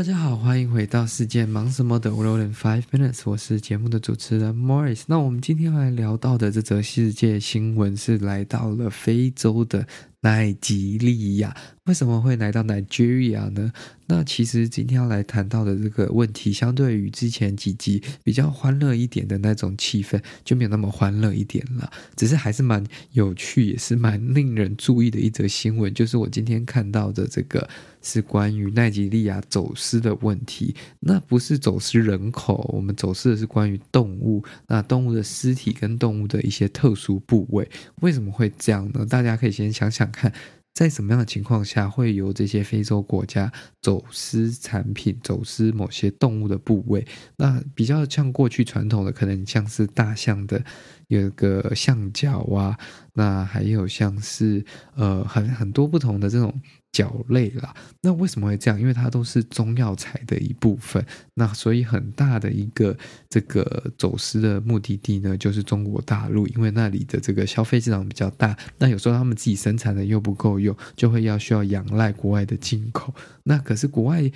大家好，欢迎回到世界忙什么的 World in Five Minutes，我是节目的主持人 Morris。那我们今天来聊到的这则世界新闻是来到了非洲的奈及利亚。为什么会来到 Nigeria 呢？那其实今天要来谈到的这个问题，相对于之前几集比较欢乐一点的那种气氛，就没有那么欢乐一点了。只是还是蛮有趣，也是蛮令人注意的一则新闻，就是我今天看到的这个是关于奈及利亚走私的问题。那不是走私人口，我们走私的是关于动物，那动物的尸体跟动物的一些特殊部位，为什么会这样呢？大家可以先想想看。在什么样的情况下会由这些非洲国家走私产品、走私某些动物的部位？那比较像过去传统的，可能像是大象的有个象脚啊，那还有像是呃很很多不同的这种。脚类啦，那为什么会这样？因为它都是中药材的一部分，那所以很大的一个这个走私的目的地呢，就是中国大陆，因为那里的这个消费市场比较大，那有时候他们自己生产的又不够用，就会要需要仰赖国外的进口，那可是国外。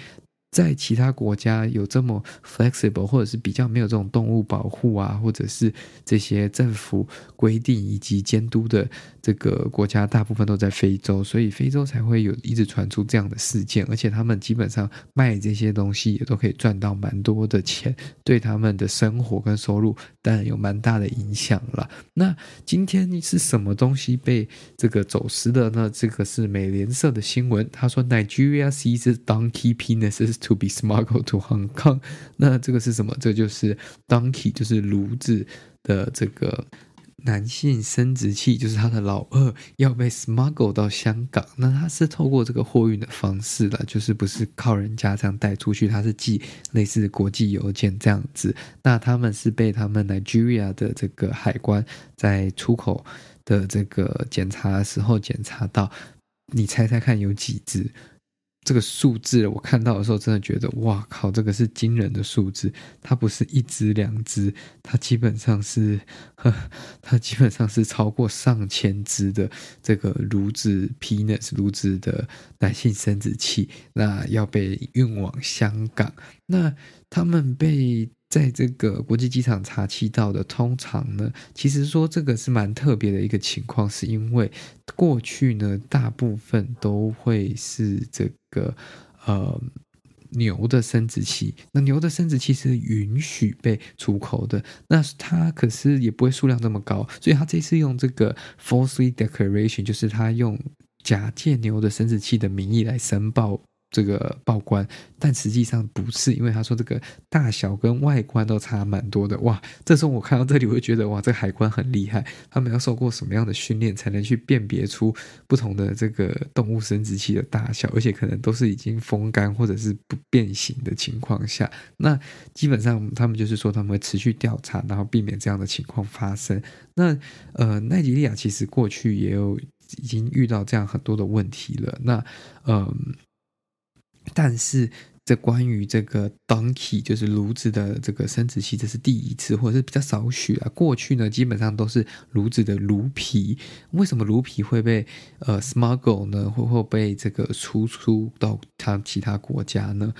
在其他国家有这么 flexible，或者是比较没有这种动物保护啊，或者是这些政府规定以及监督的这个国家，大部分都在非洲，所以非洲才会有一直传出这样的事件，而且他们基本上卖这些东西也都可以赚到蛮多的钱，对他们的生活跟收入当然有蛮大的影响了。那今天是什么东西被这个走私的呢？这个是美联社的新闻，他说 Nigeria seizes donkey penises。To be smuggled to Hong Kong，那这个是什么？这就是 donkey，就是炉子的这个男性生殖器，就是他的老二要被 smuggled 到香港。那他是透过这个货运的方式了，就是不是靠人家这样带出去，他是寄类似国际邮件这样子。那他们是被他们 Nigeria 的这个海关在出口的这个检查的时候检查到，你猜猜看有几只？这个数字我看到的时候，真的觉得哇靠，这个是惊人的数字。它不是一只两只，它基本上是，呵，它基本上是超过上千只的这个骡子 penis 骡子的男性生殖器，那要被运往香港。那他们被。在这个国际机场查缉到的，通常呢，其实说这个是蛮特别的一个情况，是因为过去呢，大部分都会是这个呃牛的生殖器，那牛的生殖器是允许被出口的，那它可是也不会数量这么高，所以它这次用这个 falsely declaration，就是它用假借牛的生殖器的名义来申报。这个报关，但实际上不是，因为他说这个大小跟外观都差蛮多的。哇，这时候我看到这里，我会觉得哇，这个海关很厉害，他们要受过什么样的训练，才能去辨别出不同的这个动物生殖器的大小，而且可能都是已经风干或者是不变形的情况下，那基本上他们就是说他们会持续调查，然后避免这样的情况发生。那呃，奈及利亚其实过去也有已经遇到这样很多的问题了。那嗯。但是，这关于这个 donkey 就是炉子的这个生殖器，这是第一次，或者是比较少许啊。过去呢，基本上都是炉子的炉皮。为什么炉皮会被呃 smuggle 呢？会会被这个输出到他其他国家呢？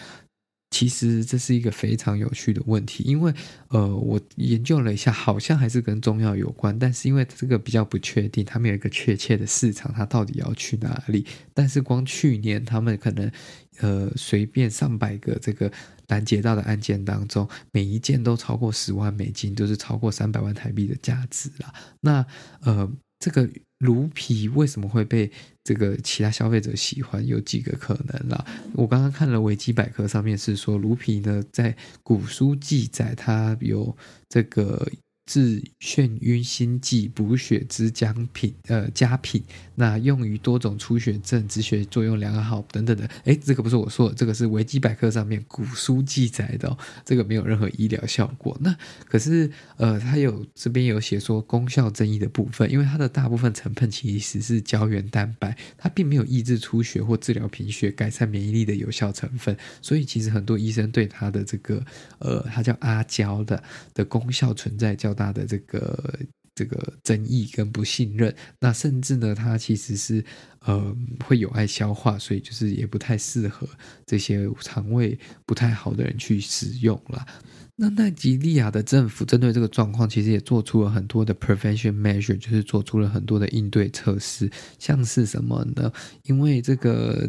其实这是一个非常有趣的问题，因为呃，我研究了一下，好像还是跟中药有关，但是因为这个比较不确定，他们有一个确切的市场，它到底要去哪里？但是光去年他们可能呃随便上百个这个拦截到的案件当中，每一件都超过十万美金，就是超过三百万台币的价值啦。那呃。这个卢皮为什么会被这个其他消费者喜欢？有几个可能啦。我刚刚看了维基百科上面是说，卢皮呢在古书记载，它有这个治眩晕心悸、补血之佳品，呃，佳品。那用于多种出血症，止血作用良好等等的。诶，这个不是我说的，这个是维基百科上面古书记载的哦。这个没有任何医疗效果。那可是，呃，它有这边有写说功效争议的部分，因为它的大部分成分其实是胶原蛋白，它并没有抑制出血或治疗贫血、改善免疫力的有效成分。所以，其实很多医生对它的这个，呃，它叫阿胶的的功效存在叫大的这个。这个争议跟不信任，那甚至呢，它其实是呃会有碍消化，所以就是也不太适合这些肠胃不太好的人去使用了。那奈及利亚的政府针对这个状况，其实也做出了很多的 prevention measure，就是做出了很多的应对措施，像是什么呢？因为这个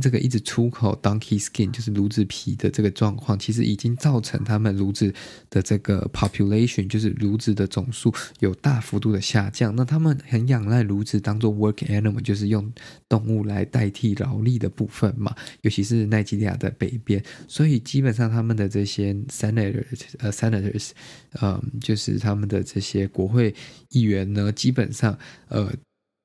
这个一直出口 donkey skin，就是驴子皮的这个状况，其实已经造成他们驴子的这个 population，就是驴子的总数有大幅度的下降。那他们很仰赖驴子当做 work animal，就是用动物来代替劳力的部分嘛，尤其是奈及利亚的北边，所以基本上他们的这些 senators，呃，senators，嗯，就是他们的这些国会议员呢，基本上，呃，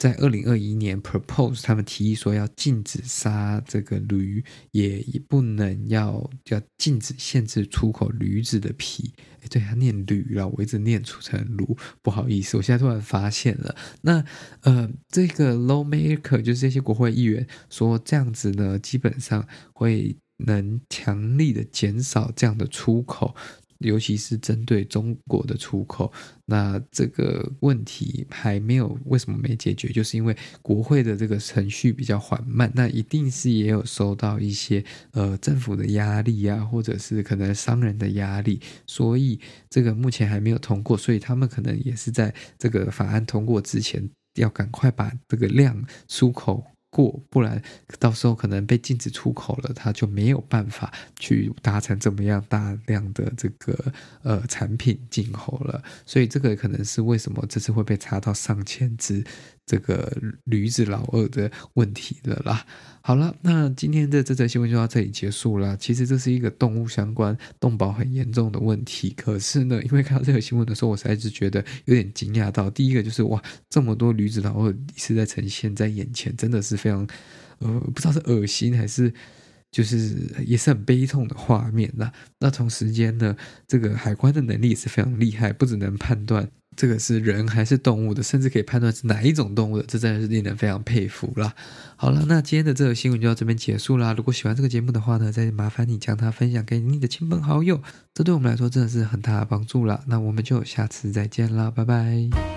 在二零二一年 propose，他们提议说要禁止杀这个驴，也不能要要禁止限制出口驴子的皮。诶对，他念驴了，我一直念出成驴，不好意思，我现在突然发现了。那呃，这个 lawmaker 就是这些国会议员说这样子呢，基本上会能强力的减少这样的出口。尤其是针对中国的出口，那这个问题还没有为什么没解决？就是因为国会的这个程序比较缓慢，那一定是也有受到一些呃政府的压力啊，或者是可能商人的压力，所以这个目前还没有通过，所以他们可能也是在这个法案通过之前，要赶快把这个量出口。过，不然到时候可能被禁止出口了，他就没有办法去达成怎么样大量的这个呃产品进口了，所以这个可能是为什么这次会被查到上千只。这个驴子老二的问题了啦。好了，那今天的这则新闻就到这里结束了。其实这是一个动物相关动保很严重的问题。可是呢，因为看到这个新闻的时候，我实在是觉得有点惊讶到。第一个就是哇，这么多驴子老二是在呈现在眼前，真的是非常呃，不知道是恶心还是就是也是很悲痛的画面那。那同时间呢，这个海关的能力也是非常厉害，不只能判断。这个是人还是动物的，甚至可以判断是哪一种动物的，这真的是令人非常佩服啦。好了，那今天的这个新闻就到这边结束啦。如果喜欢这个节目的话呢，再麻烦你将它分享给你的亲朋好友，这对我们来说真的是很大的帮助啦。那我们就下次再见啦，拜拜。